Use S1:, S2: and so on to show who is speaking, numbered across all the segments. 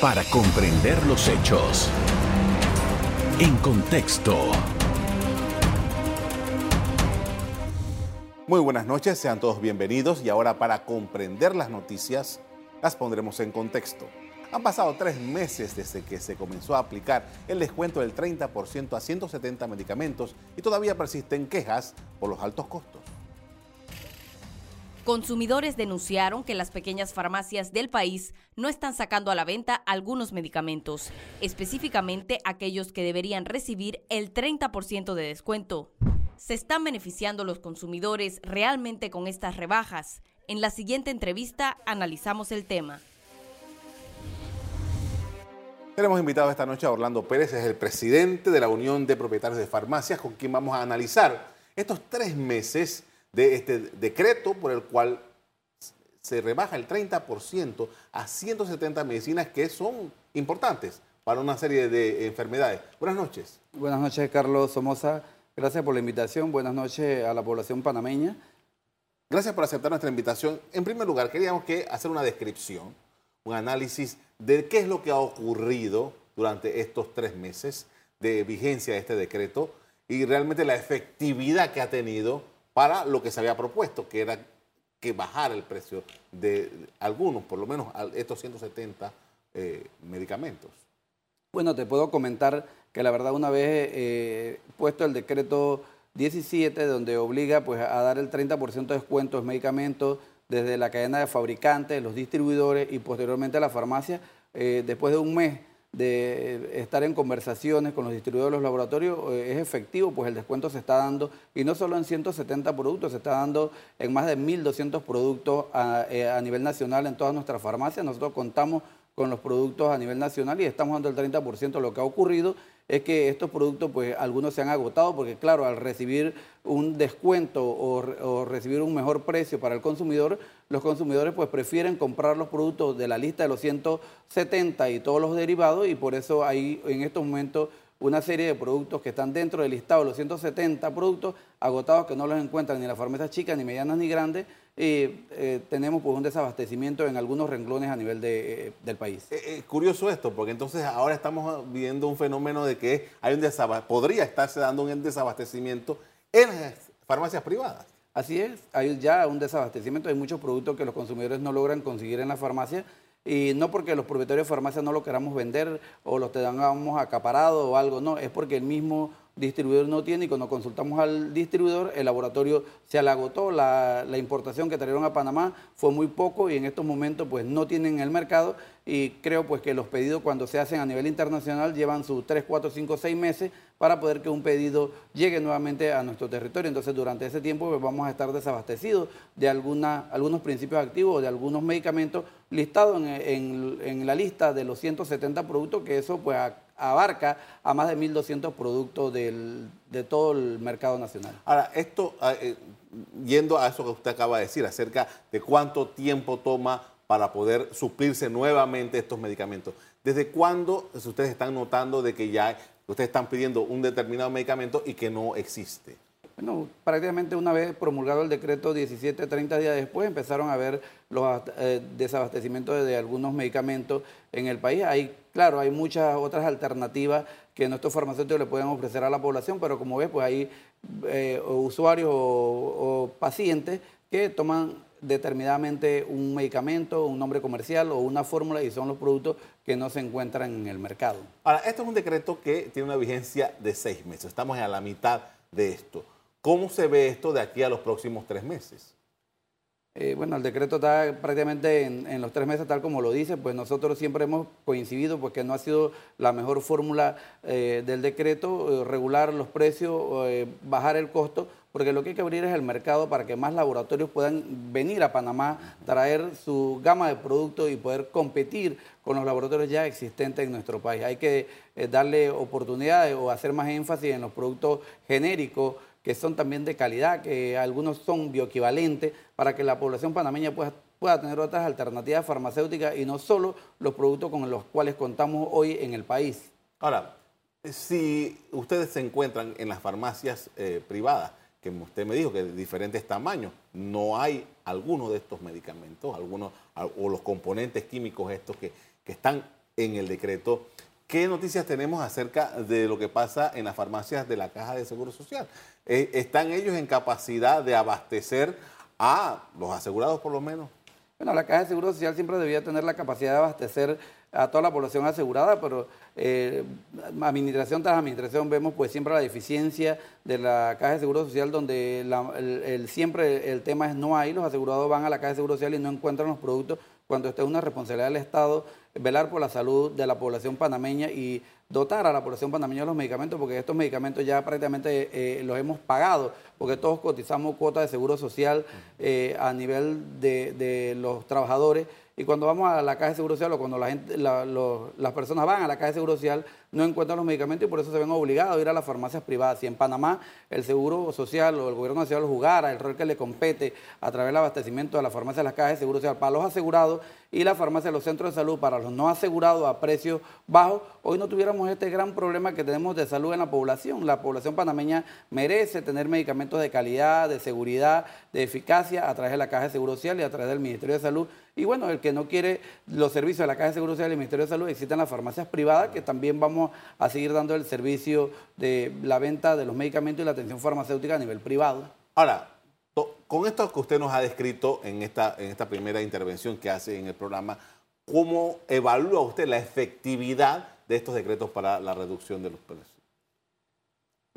S1: para comprender los hechos. En contexto.
S2: Muy buenas noches, sean todos bienvenidos y ahora para comprender las noticias las pondremos en contexto. Han pasado tres meses desde que se comenzó a aplicar el descuento del 30% a 170 medicamentos y todavía persisten quejas por los altos costos.
S3: Consumidores denunciaron que las pequeñas farmacias del país no están sacando a la venta algunos medicamentos, específicamente aquellos que deberían recibir el 30% de descuento. ¿Se están beneficiando los consumidores realmente con estas rebajas? En la siguiente entrevista analizamos el tema.
S2: Tenemos invitado esta noche a Orlando Pérez, es el presidente de la Unión de Propietarios de Farmacias, con quien vamos a analizar estos tres meses de este decreto por el cual se rebaja el 30% a 170 medicinas que son importantes para una serie de enfermedades. Buenas noches.
S4: Buenas noches, Carlos Somoza. Gracias por la invitación. Buenas noches a la población panameña.
S2: Gracias por aceptar nuestra invitación. En primer lugar, queríamos que hacer una descripción, un análisis de qué es lo que ha ocurrido durante estos tres meses de vigencia de este decreto y realmente la efectividad que ha tenido para lo que se había propuesto, que era que bajara el precio de algunos, por lo menos estos 170 eh, medicamentos.
S4: Bueno, te puedo comentar que la verdad una vez eh, puesto el decreto 17, donde obliga pues, a dar el 30% de descuento en medicamentos desde la cadena de fabricantes, los distribuidores y posteriormente a la farmacia, eh, después de un mes de estar en conversaciones con los distribuidores de los laboratorios eh, es efectivo, pues el descuento se está dando, y no solo en 170 productos, se está dando en más de 1.200 productos a, eh, a nivel nacional en todas nuestras farmacias. Nosotros contamos con los productos a nivel nacional y estamos dando el 30%. Lo que ha ocurrido es que estos productos, pues algunos se han agotado porque, claro, al recibir un descuento o, recibir un mejor precio para el consumidor, los consumidores pues prefieren comprar los productos de la lista de los 170 y todos los derivados y por eso hay en estos momentos una serie de productos que están dentro del listado los 170 productos agotados que no los encuentran ni las farmacias chicas, ni medianas, ni grandes, y eh, tenemos pues, un desabastecimiento en algunos renglones a nivel de, eh, del país.
S2: Es eh, curioso esto, porque entonces ahora estamos viendo un fenómeno de que hay un podría estarse dando un desabastecimiento en las farmacias privadas.
S4: Así es, hay ya un desabastecimiento, hay muchos productos que los consumidores no logran conseguir en la farmacia y no porque los propietarios de farmacia no lo queramos vender o los tengamos acaparado o algo, no, es porque el mismo distribuidor no tiene y cuando consultamos al distribuidor el laboratorio se agotó, la, la, importación que trajeron a Panamá fue muy poco y en estos momentos pues no tienen el mercado y creo pues que los pedidos cuando se hacen a nivel internacional llevan sus 3, 4, 5, 6 meses para poder que un pedido llegue nuevamente a nuestro territorio. Entonces durante ese tiempo pues, vamos a estar desabastecidos de alguna, algunos principios activos, de algunos medicamentos listados en, en, la lista de los 170 productos que eso pues abarca a más de 1.200 productos del, de todo el mercado nacional.
S2: Ahora, esto, ah, eh, yendo a eso que usted acaba de decir, acerca de cuánto tiempo toma para poder suplirse nuevamente estos medicamentos. ¿Desde cuándo ustedes están notando de que ya ustedes están pidiendo un determinado medicamento y que no existe?
S4: Bueno, prácticamente una vez promulgado el decreto 17, 30 días después empezaron a ver los eh, desabastecimientos de algunos medicamentos en el país. Hay, claro, hay muchas otras alternativas que nuestros farmacéuticos le pueden ofrecer a la población, pero como ves, pues hay eh, usuarios o, pacientes que toman determinadamente un medicamento, un nombre comercial o una fórmula y son los productos que no se encuentran en el mercado.
S2: Ahora, esto es un decreto que tiene una vigencia de seis meses. Estamos a la mitad de esto. ¿Cómo se ve esto de aquí a los próximos tres meses?
S4: Eh, bueno, el decreto está prácticamente en, los tres meses, tal como lo dice, pues nosotros siempre hemos coincidido porque no ha sido la mejor fórmula eh, del decreto, eh, regular los precios, bajar el costo, porque lo que hay que abrir es el mercado para que más laboratorios puedan venir a Panamá, traer su gama de productos y poder competir con los laboratorios ya existentes en nuestro país. Hay que darle oportunidades o hacer más énfasis en los productos genéricos que son también de calidad, que algunos son bioequivalentes, para que la población panameña pueda, tener otras alternativas farmacéuticas y no solo los productos con los cuales contamos hoy en el país.
S2: Ahora, si ustedes se encuentran en las farmacias eh, privadas, que usted me dijo que de diferentes tamaños, no hay alguno de estos medicamentos, algunos o los componentes químicos estos que están en el decreto. ¿Qué noticias tenemos acerca de lo que pasa en las farmacias de la Caja de Seguro Social? Eh, ¿Están ellos en capacidad de abastecer a los asegurados por lo menos?
S4: Bueno, la Caja de Seguro Social siempre debía tener la capacidad de abastecer a toda la población asegurada, pero eh, administración tras administración vemos pues siempre la deficiencia de la Caja de Seguro Social donde siempre el tema es no hay, los asegurados van a la Caja de Seguro Social y no encuentran los productos cuando esta es una responsabilidad del Estado velar por la salud de la población panameña y dotar a la población panameña de los medicamentos, porque estos medicamentos ya prácticamente eh, los hemos pagado, porque todos cotizamos cuotas de seguro social eh, a nivel de, de los trabajadores y cuando vamos a la caja de seguro social o cuando la las personas van a la caja de seguro social no encuentran los medicamentos y por eso se ven obligados a ir a las farmacias privadas. Si en Panamá el seguro social o el gobierno nacional jugara el rol que le compete a través del abastecimiento de las farmacias de las cajas de seguro social para los asegurados y la farmacia los centros de salud para los no asegurados a precios bajos, hoy no tuviéramos este gran problema que tenemos de salud en la población. La población panameña merece tener medicamentos de calidad, de seguridad, de eficacia a través de la Caja de Seguro Social y a través del Ministerio de Salud. Y bueno, el que no quiere los servicios de la Caja de Seguro Social y el Ministerio de Salud, existen las farmacias privadas que también vamos a seguir dando el servicio de la venta de los medicamentos y la atención farmacéutica a nivel privado.
S2: Ahora, con esto que usted nos ha descrito en esta, en esta primera intervención que hace en el programa, ¿cómo evalúa usted la efectividad de estos decretos para la reducción de los precios?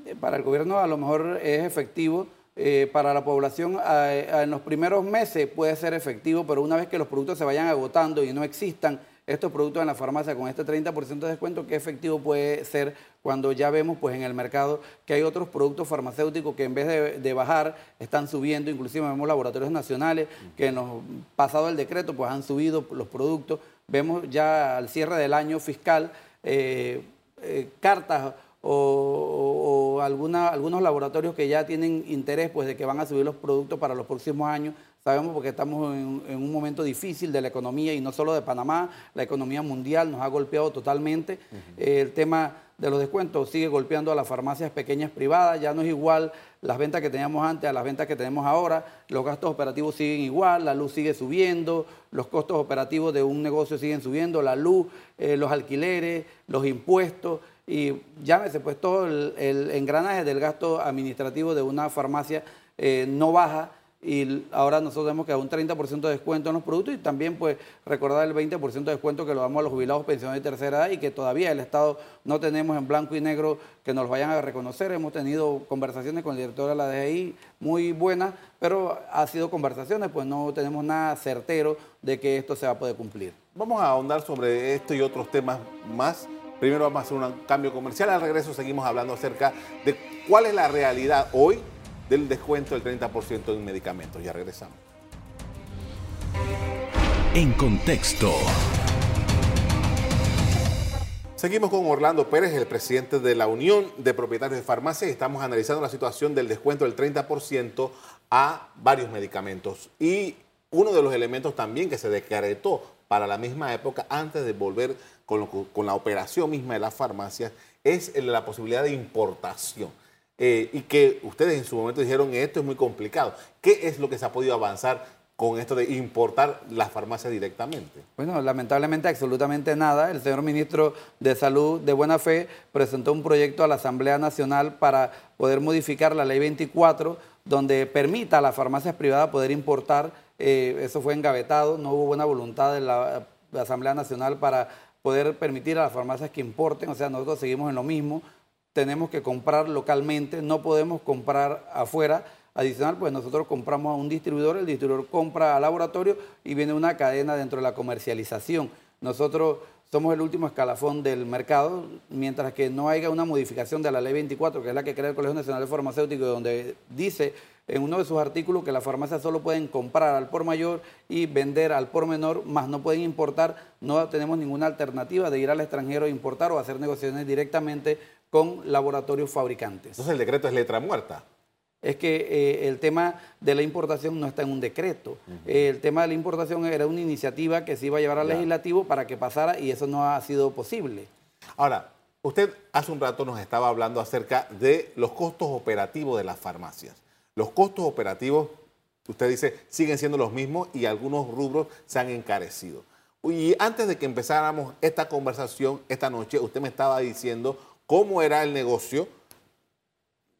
S4: Eh, para el gobierno a lo mejor es efectivo, eh, para la población en los primeros meses puede ser efectivo, pero una vez que los productos se vayan agotando y no existan estos productos en la farmacia con este 30% de descuento, qué efectivo puede ser cuando ya vemos pues en el mercado que hay otros productos farmacéuticos que en vez de, bajar están subiendo, inclusive vemos laboratorios nacionales que en los pasado el decreto pues han subido los productos, vemos ya al cierre del año fiscal eh, eh, cartas o, algunos laboratorios que ya tienen interés pues de que van a subir los productos para los próximos años. Sabemos porque estamos en, un momento difícil de la economía y no solo de Panamá, la economía mundial nos ha golpeado totalmente. el tema de los descuentos sigue golpeando a las farmacias pequeñas privadas, ya no es igual las ventas que teníamos antes a las ventas que tenemos ahora, los gastos operativos siguen igual, la luz sigue subiendo, los costos operativos de un negocio siguen subiendo, la luz, eh, los alquileres, los impuestos y llámese pues todo el, engranaje del gasto administrativo de una farmacia eh, no baja y ahora nosotros tenemos que dar un 30% de descuento en los productos y también pues recordar el 20% de descuento que lo damos a los jubilados pensionados de tercera edad y que todavía el Estado no tenemos en blanco y negro que nos vayan a reconocer. Hemos tenido conversaciones con el director de la DGI muy buenas, pero ha sido conversaciones, pues no tenemos nada certero de que esto se va a poder cumplir.
S2: Vamos a ahondar sobre esto y otros temas más. Primero vamos a hacer un cambio comercial. Al regreso seguimos hablando acerca de cuál es la realidad hoy del descuento del 30% en medicamentos. Ya regresamos.
S1: En contexto.
S2: Seguimos con Orlando Pérez, el presidente de la Unión de Propietarios de Farmacias. Estamos analizando la situación del descuento del 30% a varios medicamentos. Y uno de los elementos también que se decretó para la misma época, antes de volver con, con la operación misma de las farmacias, es la posibilidad de importación. Eh, y que ustedes en su momento dijeron esto es muy complicado. ¿Qué es lo que se ha podido avanzar con esto de importar las farmacias directamente?
S4: Bueno, lamentablemente absolutamente nada. El señor ministro de Salud de Buena Fe presentó un proyecto a la Asamblea Nacional para poder modificar la ley 24, donde permita a las farmacias privadas poder importar. Eh, eso fue engavetado, no hubo buena voluntad de la Asamblea Nacional para poder permitir a las farmacias que importen, o sea, nosotros seguimos en lo mismo tenemos que comprar localmente, no podemos comprar afuera. Adicional, pues nosotros compramos a un distribuidor, el distribuidor compra al laboratorio y viene una cadena dentro de la comercialización. Nosotros somos el último escalafón del mercado, mientras que no haya una modificación de la ley 24, que es la que crea el Colegio Nacional de Farmacéuticos, donde dice en uno de sus artículos que las farmacias solo pueden comprar al por mayor y vender al por menor, más no pueden importar, no tenemos ninguna alternativa de ir al extranjero a importar o hacer negociaciones directamente con laboratorios fabricantes.
S2: Entonces el decreto es letra muerta.
S4: Es que eh, el tema de la importación no está en un decreto. el tema de la importación era una iniciativa que se iba a llevar al legislativo para que pasara y eso no ha sido posible.
S2: Ahora, usted hace un rato nos estaba hablando acerca de los costos operativos de las farmacias. Los costos operativos, usted dice, siguen siendo los mismos y algunos rubros se han encarecido. Y antes de que empezáramos esta conversación esta noche, usted me estaba diciendo cómo era el negocio,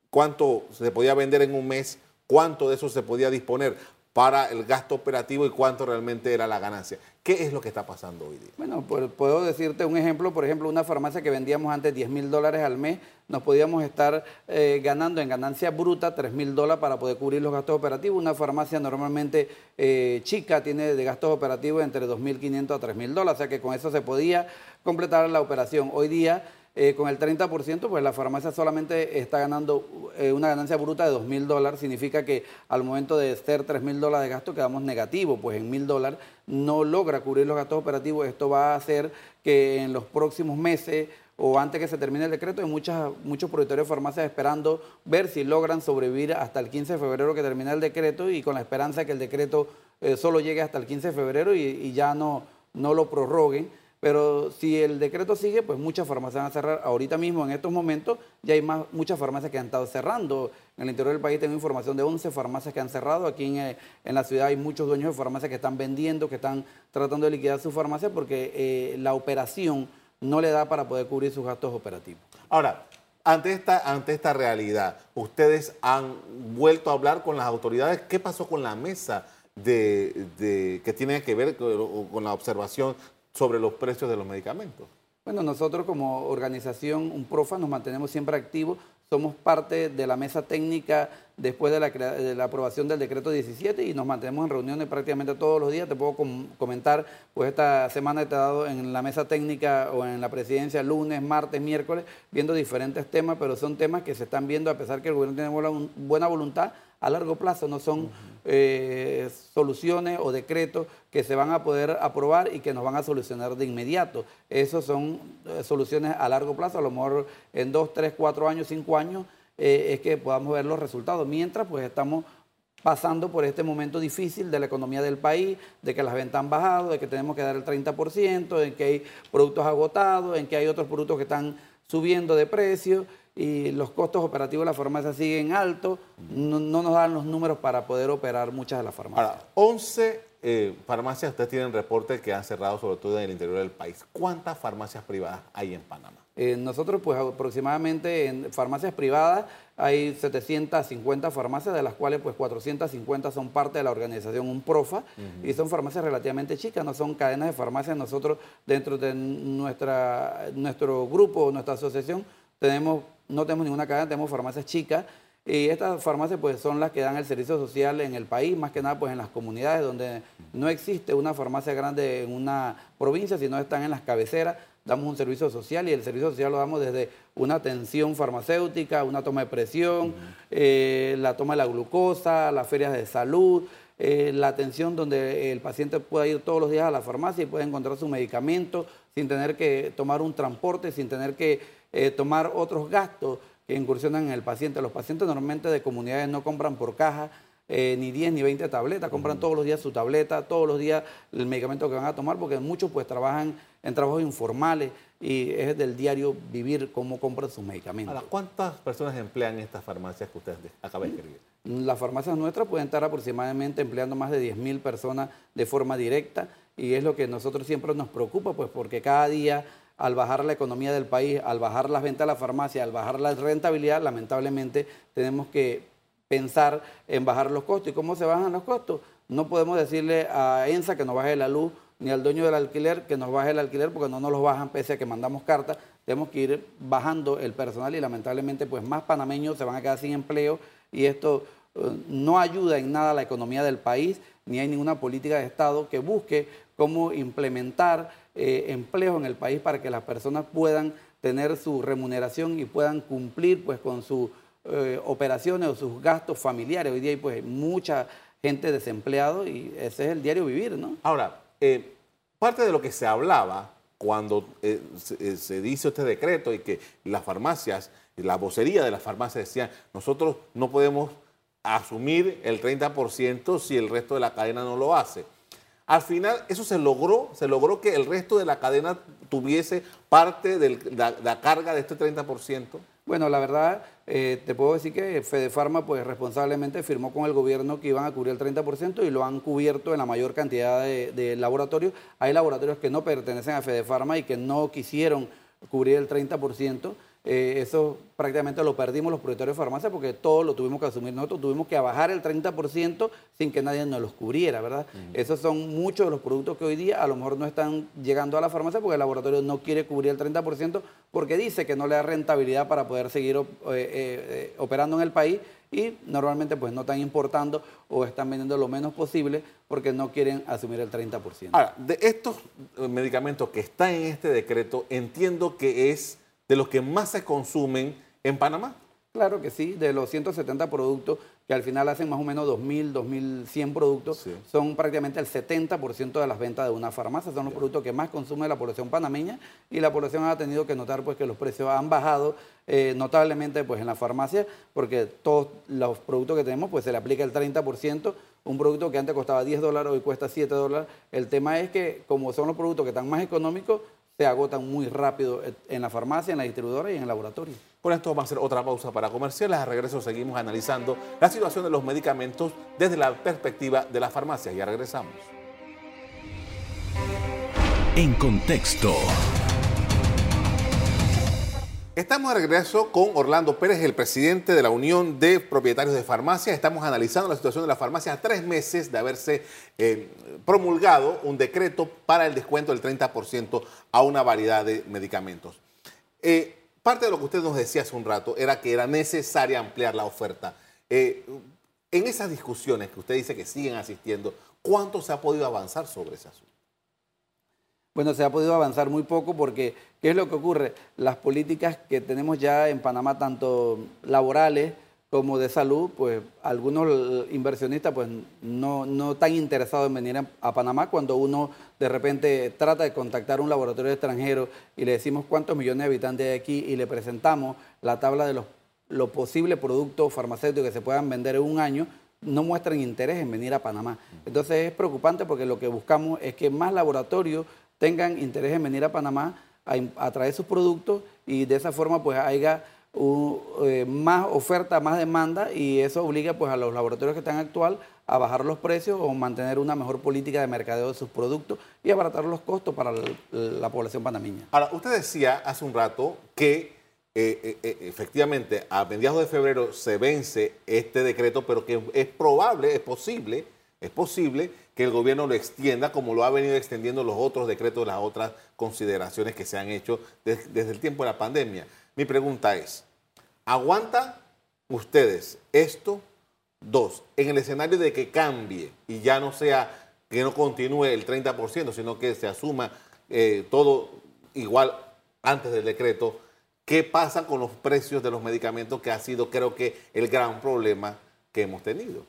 S2: cuánto se podía vender en un mes, cuánto de eso se podía disponer para el gasto operativo y cuánto realmente era la ganancia. ¿Qué es lo que está pasando hoy día?
S4: Bueno, pues, puedo decirte un ejemplo, por ejemplo, una farmacia que vendíamos antes 10 mil dólares al mes, nos podíamos estar eh, ganando en ganancia bruta 3 mil dólares para poder cubrir los gastos operativos. Una farmacia normalmente eh, chica tiene de gastos operativos entre 2.500 a 3 mil dólares, o sea que con eso se podía completar la operación. Hoy día eh, con el 30%, pues la farmacia solamente está ganando eh, una ganancia bruta de 2 mil dólares. Significa que al momento de ser 3 mil dólares de gasto quedamos negativos, pues en mil dólares no logra cubrir los gastos operativos. Esto va a hacer que en los próximos meses o antes que se termine el decreto, hay muchas, muchos propietarios de farmacias esperando ver si logran sobrevivir hasta el 15 de febrero que termina el decreto y con la esperanza de que el decreto eh, solo llegue hasta el 15 de febrero y, ya no, no lo prorroguen pero si el decreto sigue, pues muchas farmacias van a cerrar. Ahorita mismo, en estos momentos, ya hay más, muchas farmacias que han estado cerrando. En el interior del país tengo información de 11 farmacias que han cerrado. Aquí en, eh, la ciudad hay muchos dueños de farmacias que están vendiendo, que están tratando de liquidar su farmacia porque eh, la operación no le da para poder cubrir sus gastos operativos.
S2: Ahora, ante esta, ante esta realidad, ustedes han vuelto a hablar con las autoridades. ¿Qué pasó con la mesa de, que tiene que ver con la observación sobre los precios de los medicamentos?
S4: Bueno, nosotros como organización UNPROFA nos mantenemos siempre activos, somos parte de la mesa técnica después de la, aprobación del decreto 17 y nos mantenemos en reuniones prácticamente todos los días. Te puedo comentar, pues esta semana he estado en la mesa técnica o en la presidencia lunes, martes, miércoles, viendo diferentes temas, pero son temas que se están viendo a pesar que el gobierno tiene buena voluntad a largo plazo, no son eh, soluciones o decretos que se van a poder aprobar y que nos van a solucionar de inmediato. Esos son eh, soluciones a largo plazo, a lo mejor en dos, tres, cuatro años, cinco años, eh, es que podamos ver los resultados. Mientras, pues estamos pasando por este momento difícil de la economía del país, de que las ventas han bajado, de que tenemos que dar el 30%, en que hay productos agotados, en que hay otros productos que están subiendo de precio y los costos operativos de la farmacia siguen altos, no, nos dan los números para poder operar muchas de las farmacias.
S2: Ahora, 11 eh, farmacias, ustedes tienen reportes que han cerrado sobre todo en el interior del país. ¿Cuántas farmacias privadas hay en Panamá?
S4: Eh, nosotros, pues aproximadamente en farmacias privadas hay 750 farmacias, de las cuales pues 450 son parte de la organización UNPROFA y son farmacias relativamente chicas, no son cadenas de farmacias. Nosotros dentro de nuestra, nuestro grupo, nuestra asociación, tenemos no tenemos ninguna cadena, tenemos farmacias chicas. Y estas farmacias pues son las que dan el servicio social en el país, más que nada pues en las comunidades donde no existe una farmacia grande en una provincia, sino están en las cabeceras. Damos un servicio social y el servicio social lo damos desde una atención farmacéutica, una toma de presión, eh, la toma de la glucosa, las ferias de salud, eh, la atención donde el paciente pueda ir todos los días a la farmacia y pueda encontrar su medicamento sin tener que tomar un transporte, sin tener que eh, tomar otros gastos que incursionan en el paciente. Los pacientes normalmente de comunidades no compran por caja eh, ni 10 ni 20 tabletas, compran todos los días su tableta, todos los días el medicamento que van a tomar, porque muchos pues trabajan en trabajos informales y es del diario vivir cómo compran sus medicamentos.
S2: ¿cuántas personas emplean estas farmacias que ustedes acaban de escribir?
S4: Las farmacias nuestras pueden estar aproximadamente empleando más de 10.000 personas de forma directa y es lo que nosotros siempre nos preocupa, pues porque cada día al bajar la economía del país, al bajar las ventas a la farmacia, al bajar la rentabilidad, lamentablemente tenemos que pensar en bajar los costos. ¿Y cómo se bajan los costos? No podemos decirle a ENSA que nos baje la luz, ni al dueño del alquiler que nos baje el alquiler porque no nos los bajan pese a que mandamos cartas. Tenemos que ir bajando el personal y lamentablemente pues más panameños se van a quedar sin empleo y esto eh, no ayuda en nada a la economía del país, ni hay ninguna política de Estado que busque cómo implementar eh, empleo en el país para que las personas puedan tener su remuneración y puedan cumplir pues con sus eh, operaciones o sus gastos familiares. Hoy día hay pues mucha gente desempleada y ese es el diario vivir, ¿no?
S2: Ahora, eh, parte de lo que se hablaba cuando se, dice este decreto y que las farmacias, la vocería de las farmacias decían, nosotros no podemos asumir el 30% si el resto de la cadena no lo hace. Al final eso se logró, se logró que el resto de la cadena tuviese parte de la, carga de este 30%.
S4: Bueno, la verdad, eh, te puedo decir que Fede Farma, pues responsablemente firmó con el gobierno que iban a cubrir el 30% y lo han cubierto en la mayor cantidad de, de laboratorios. Hay laboratorios que no pertenecen a Fede Farma y que no quisieron cubrir el 30%. Eh, eso prácticamente lo perdimos los propietarios de farmacia porque todo lo tuvimos que asumir nosotros, tuvimos que bajar el 30% sin que nadie nos los cubriera, ¿verdad? Esos son muchos de los productos que hoy día a lo mejor no están llegando a la farmacia porque el laboratorio no quiere cubrir el 30% porque dice que no le da rentabilidad para poder seguir eh, eh, operando en el país y normalmente pues no están importando o están vendiendo lo menos posible porque no quieren asumir el 30%.
S2: Ahora, de estos medicamentos que están en este decreto, entiendo que es de los que más se consumen en Panamá?
S4: Claro que sí, de los 170 productos que al final hacen más o menos 2.000, 2.100 productos, son prácticamente el 70% de las ventas de una farmacia, son los productos que más consume la población panameña y la población ha tenido que notar pues que los precios han bajado eh, notablemente pues en la farmacia porque todos los productos que tenemos pues se le aplica el 30%, un producto que antes costaba 10 dólares hoy cuesta 7 dólares, el tema es que como son los productos que están más económicos, se agotan muy rápido en la farmacia, en la distribuidora y en el laboratorio.
S2: Con esto vamos a hacer otra pausa para comerciales. A regreso seguimos analizando la situación de los medicamentos desde la perspectiva de las farmacias. Ya regresamos.
S1: En contexto.
S2: Estamos de regreso con Orlando Pérez, el presidente de la Unión de Propietarios de Farmacias. Estamos analizando la situación de la farmacia a tres meses de haberse eh, promulgado un decreto para el descuento del 30% a una variedad de medicamentos. Eh, parte de lo que usted nos decía hace un rato era que era necesaria ampliar la oferta. Eh, en esas discusiones que usted dice que siguen asistiendo, ¿cuánto se ha podido avanzar sobre ese asunto?
S4: Bueno, se ha podido avanzar muy poco porque, ¿qué es lo que ocurre? Las políticas que tenemos ya en Panamá, tanto laborales como de salud, pues algunos inversionistas pues no, no están interesados en venir a, Panamá cuando uno de repente trata de contactar un laboratorio extranjero y le decimos cuántos millones de habitantes hay aquí y le presentamos la tabla de los posibles productos farmacéuticos que se puedan vender en un año, no muestran interés en venir a Panamá. Entonces es preocupante porque lo que buscamos es que más laboratorios tengan interés en venir a Panamá a, traer sus productos y de esa forma pues haya eh, más oferta, más demanda y eso obliga pues a los laboratorios que están actual a bajar los precios o mantener una mejor política de mercadeo de sus productos y abaratar los costos para la, población panameña.
S2: Ahora, usted decía hace un rato que eh, eh, efectivamente a mediados de febrero se vence este decreto, pero que es probable, es posible, es posible que el gobierno lo extienda como lo ha venido extendiendo los otros decretos, las otras consideraciones que se han hecho desde, el tiempo de la pandemia. Mi pregunta es, ¿aguantan ustedes esto? Dos, en el escenario de que cambie y ya no sea que no continúe el 30%, sino que se asuma eh, todo igual antes del decreto, ¿qué pasa con los precios de los medicamentos que ha sido creo que el gran problema que hemos tenido?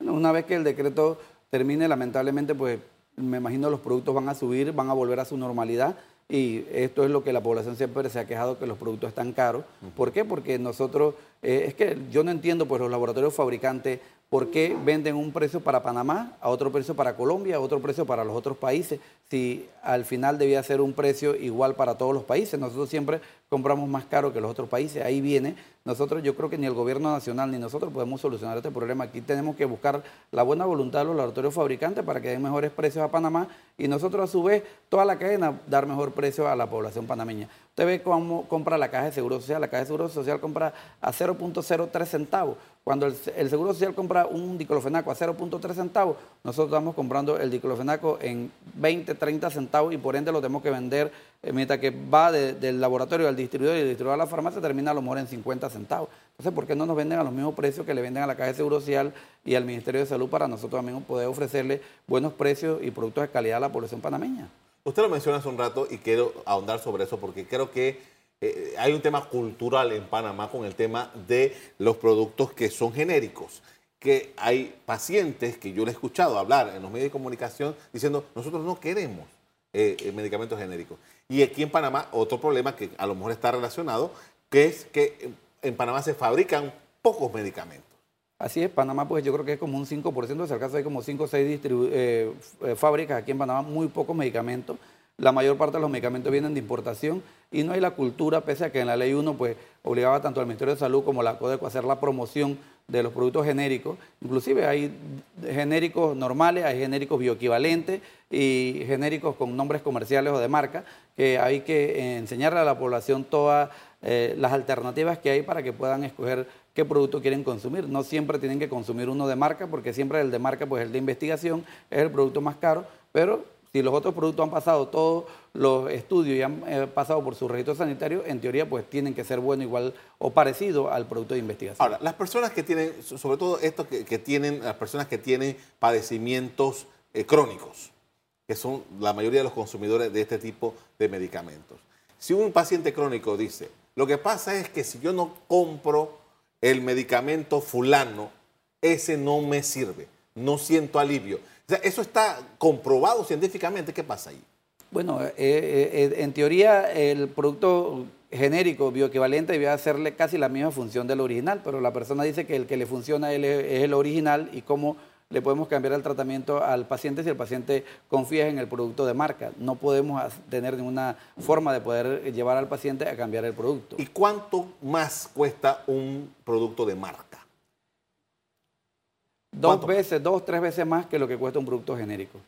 S4: una vez que el decreto termine, lamentablemente, pues me imagino los productos van a subir, van a volver a su normalidad. Y esto es lo que la población siempre se ha quejado, que los productos están caros. ¿Por qué? Porque nosotros, eh, es que yo no entiendo, pues los laboratorios fabricantes, ¿por qué venden un precio para Panamá, a otro precio para Colombia, a otro precio para los otros países? Si al final debía ser un precio igual para todos los países. Nosotros siempre compramos más caro que los otros países. Ahí viene. Nosotros, yo creo que ni el gobierno nacional ni nosotros podemos solucionar este problema. Aquí tenemos que buscar la buena voluntad de los laboratorios fabricantes para que den mejores precios a Panamá y nosotros, a su vez, toda la cadena, dar mejor precio a la población panameña. Usted ve cómo compra la caja de seguro social. La caja de seguro social compra a 0.03 centavos. Cuando el, seguro social compra un diclofenaco a 0.3 centavos, nosotros estamos comprando el diclofenaco en 20, 30 centavos y por ende lo tenemos que vender mientras que va del laboratorio al distribuidor y el distribuidor a la farmacia termina a lo mejor en 50 centavos. Entonces, ¿por qué no nos venden a los mismos precios que le venden a la Caja de Seguro Social y al Ministerio de Salud para nosotros también poder ofrecerle buenos precios y productos de calidad a la población panameña?
S2: Usted lo menciona hace un rato y quiero ahondar sobre eso porque creo que eh, hay un tema cultural en Panamá con el tema de los productos que son genéricos que hay pacientes que yo le he escuchado hablar en los medios de comunicación diciendo, nosotros no queremos eh, medicamentos genéricos. Y aquí en Panamá, otro problema que a lo mejor está relacionado, que es que en Panamá se fabrican pocos medicamentos.
S4: Así es, Panamá pues yo creo que es como un 5%, si acaso hay como 5 o 6 eh, fábricas aquí en Panamá, muy pocos medicamentos. la mayor parte de los medicamentos vienen de importación y no hay la cultura, pese a que en la ley 1 pues obligaba tanto al Ministerio de Salud como la CODECO a hacer la promoción de los productos genéricos. Inclusive hay genéricos normales, hay genéricos bioequivalentes y genéricos con nombres comerciales o de marca, que hay que enseñarle a la población todas eh, las alternativas que hay para que puedan escoger qué producto quieren consumir. No siempre tienen que consumir uno de marca, porque siempre el de marca, pues el de investigación, es el producto más caro, pero si los otros productos han pasado todos los estudios y han eh, pasado por su registro sanitario, en teoría pues tienen que ser bueno igual o parecido al producto de investigación.
S2: Ahora, las personas que tienen, sobre todo estos que, tienen, las personas que tienen padecimientos eh, crónicos, que son la mayoría de los consumidores de este tipo de medicamentos. Si un paciente crónico dice, lo que pasa es que si yo no compro el medicamento fulano, ese no me sirve, no siento alivio eso está comprobado científicamente. ¿Qué pasa ahí?
S4: Bueno, eh, eh, eh, en teoría el producto genérico bioequivalente debe hacerle casi la misma función del original, pero la persona dice que el que le funciona es el original y cómo le podemos cambiar el tratamiento al paciente si el paciente confía en el producto de marca. No podemos tener ninguna forma de poder llevar al paciente a cambiar el producto.
S2: ¿Y cuánto más cuesta un producto de marca?
S4: Dos veces, dos, tres veces más que lo que cuesta un producto genérico.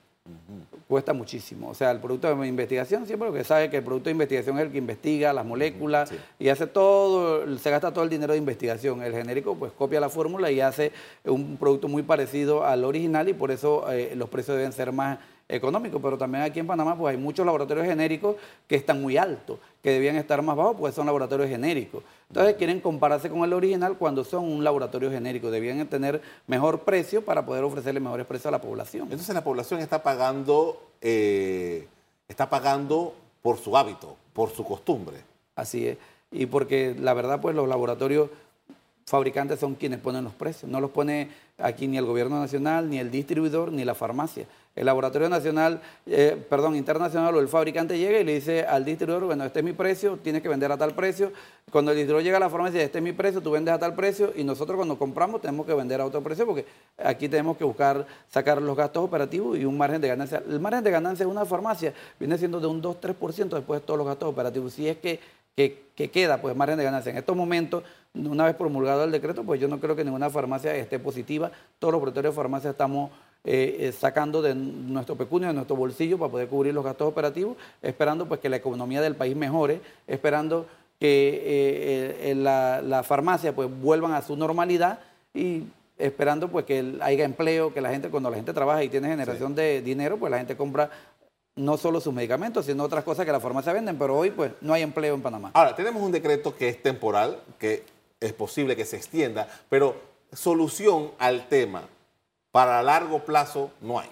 S4: Cuesta muchísimo. O sea, el producto de investigación, siempre lo que sabe que el producto de investigación es el que investiga las moléculas y hace todo, se gasta todo el dinero de investigación. El genérico, pues copia la fórmula y hace un producto muy parecido al original y por eso eh, los precios deben ser más económico, pero también aquí en Panamá pues hay muchos laboratorios genéricos que están muy altos, que debían estar más bajos, pues son laboratorios genéricos. Entonces quieren compararse con el original cuando son un laboratorio genérico, debían tener mejor precio para poder ofrecerle mejores precios a la población.
S2: Entonces la población está pagando, eh, está pagando por su hábito, por su costumbre.
S4: Así es, y porque la verdad pues los laboratorios fabricantes son quienes ponen los precios, no los pone aquí ni el gobierno nacional, ni el distribuidor, ni la farmacia. El laboratorio nacional, eh, perdón, internacional o el fabricante llega y le dice al distribuidor, bueno, este es mi precio, tienes que vender a tal precio. Cuando el distribuidor llega a la farmacia, este es mi precio, tú vendes a tal precio y nosotros cuando compramos tenemos que vender a otro precio porque aquí tenemos que buscar sacar los gastos operativos y un margen de ganancia. El margen de ganancia de una farmacia viene siendo de un 2-3% después de todos los gastos operativos. Si es que, que queda, pues margen de ganancia. En estos momentos una vez promulgado el decreto, pues yo no creo que ninguna farmacia esté positiva. Todos los propietarios de farmacia estamos eh, eh, sacando de nuestro pecunio, de nuestro bolsillo para poder cubrir los gastos operativos, esperando pues que la economía del país mejore, esperando que eh, las la farmacias pues vuelvan a su normalidad y esperando pues que haya empleo, que la gente, cuando la gente trabaja y tiene generación de dinero, pues la gente compra no solo sus medicamentos, sino otras cosas que la farmacia venden, pero hoy pues no hay empleo en Panamá.
S2: Ahora, tenemos un decreto que es temporal, que es posible que se extienda, pero solución al tema para largo plazo no hay.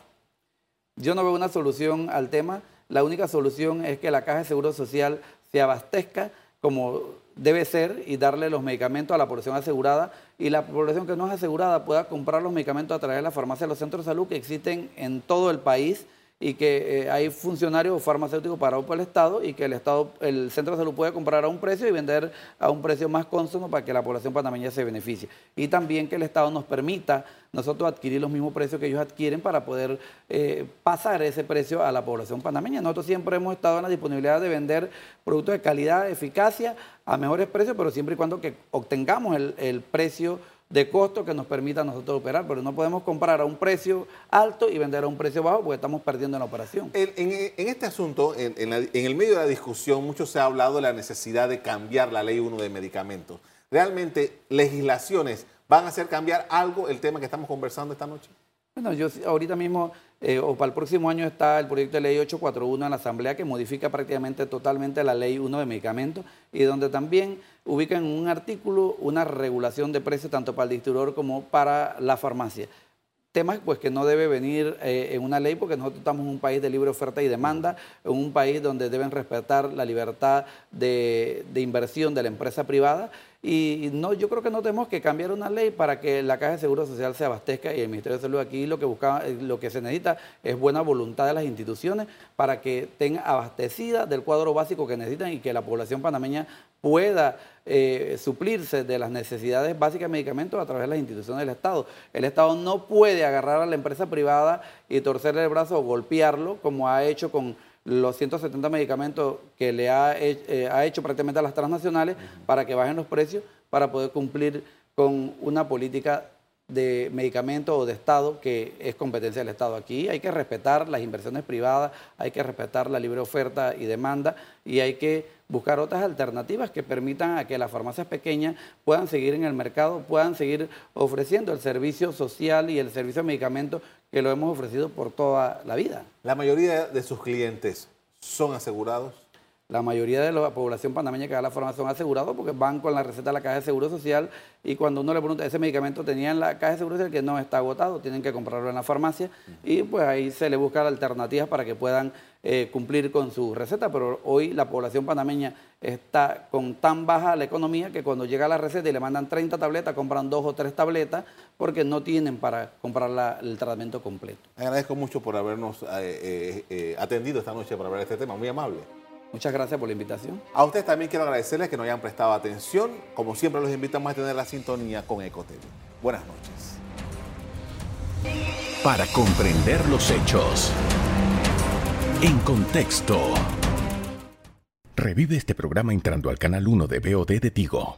S4: Yo no veo una solución al tema. La única solución es que la Caja de Seguro Social se abastezca como debe ser y darle los medicamentos a la población asegurada y la población que no es asegurada pueda comprar los medicamentos a través de la farmacia de los centros de salud que existen en todo el país y que eh, hay funcionarios farmacéuticos parados por el Estado y que el Estado, el centro de salud puede comprar a un precio y vender a un precio más consumo para que la población panameña se beneficie. Y también que el Estado nos permita nosotros adquirir los mismos precios que ellos adquieren para poder eh, pasar ese precio a la población panameña. Nosotros siempre hemos estado en la disponibilidad de vender productos de calidad, eficacia, a mejores precios, pero siempre y cuando que obtengamos el, el precio de costo que nos permita a nosotros operar, pero no podemos comprar a un precio alto y vender a un precio bajo porque estamos perdiendo en la operación.
S2: En, este asunto, en, el medio de la discusión, mucho se ha hablado de la necesidad de cambiar la ley 1 de medicamentos. ¿Realmente legislaciones van a hacer cambiar algo el tema que estamos conversando esta noche?
S4: Bueno, yo ahorita mismo, eh, o para el próximo año está el proyecto de ley 841 en la Asamblea que modifica prácticamente totalmente la ley 1 de medicamentos y donde también ubica en un artículo una regulación de precios tanto para el distribuidor como para la farmacia. Temas pues que no debe venir eh, en una ley porque nosotros estamos en un país de libre oferta y demanda, en un país donde deben respetar la libertad de, de inversión de la empresa privada y no, yo creo que no tenemos que cambiar una ley para que la Caja de Seguro Social se abastezca y el Ministerio de Salud aquí lo que busca, eh, lo que se necesita es buena voluntad de las instituciones para que estén abastecidas del cuadro básico que necesitan y que la población panameña pueda eh, suplirse de las necesidades básicas de medicamentos a través de las instituciones del Estado. El Estado no puede agarrar a la empresa privada y torcerle el brazo o golpearlo como ha hecho con los 170 medicamentos que le ha, eh, ha hecho prácticamente a las transnacionales para que bajen los precios, para poder cumplir con una política de medicamentos o de Estado que es competencia del Estado. Aquí hay que respetar las inversiones privadas, hay que respetar la libre oferta y demanda y hay que buscar otras alternativas que permitan a que las farmacias pequeñas puedan seguir en el mercado, puedan seguir ofreciendo el servicio social y el servicio de medicamentos que lo hemos ofrecido por toda la vida.
S2: ¿La mayoría de sus clientes son asegurados?
S4: La mayoría de la población panameña que va a la farmacia son asegurados porque van con la receta de la Caja de Seguro Social y cuando uno le pregunta, ese medicamento tenía en la Caja de Seguro Social que no está agotado, tienen que comprarlo en la farmacia. Y pues ahí se le buscan alternativas para que puedan eh, cumplir con su receta, pero hoy la población panameña está con tan baja la economía que cuando llega la receta y le mandan 30 tabletas, compran dos o tres tabletas porque no tienen para comprar el tratamiento completo.
S2: Agradezco mucho por habernos eh, eh, atendido esta noche para hablar de este tema, muy amable.
S4: Muchas gracias por la invitación.
S2: A ustedes también quiero agradecerles que nos hayan prestado atención. Como siempre, los invitamos a tener la sintonía con Ecotv. Buenas noches.
S1: Para comprender los hechos. En contexto. Revive este programa entrando al canal 1 de BOD de Tigo.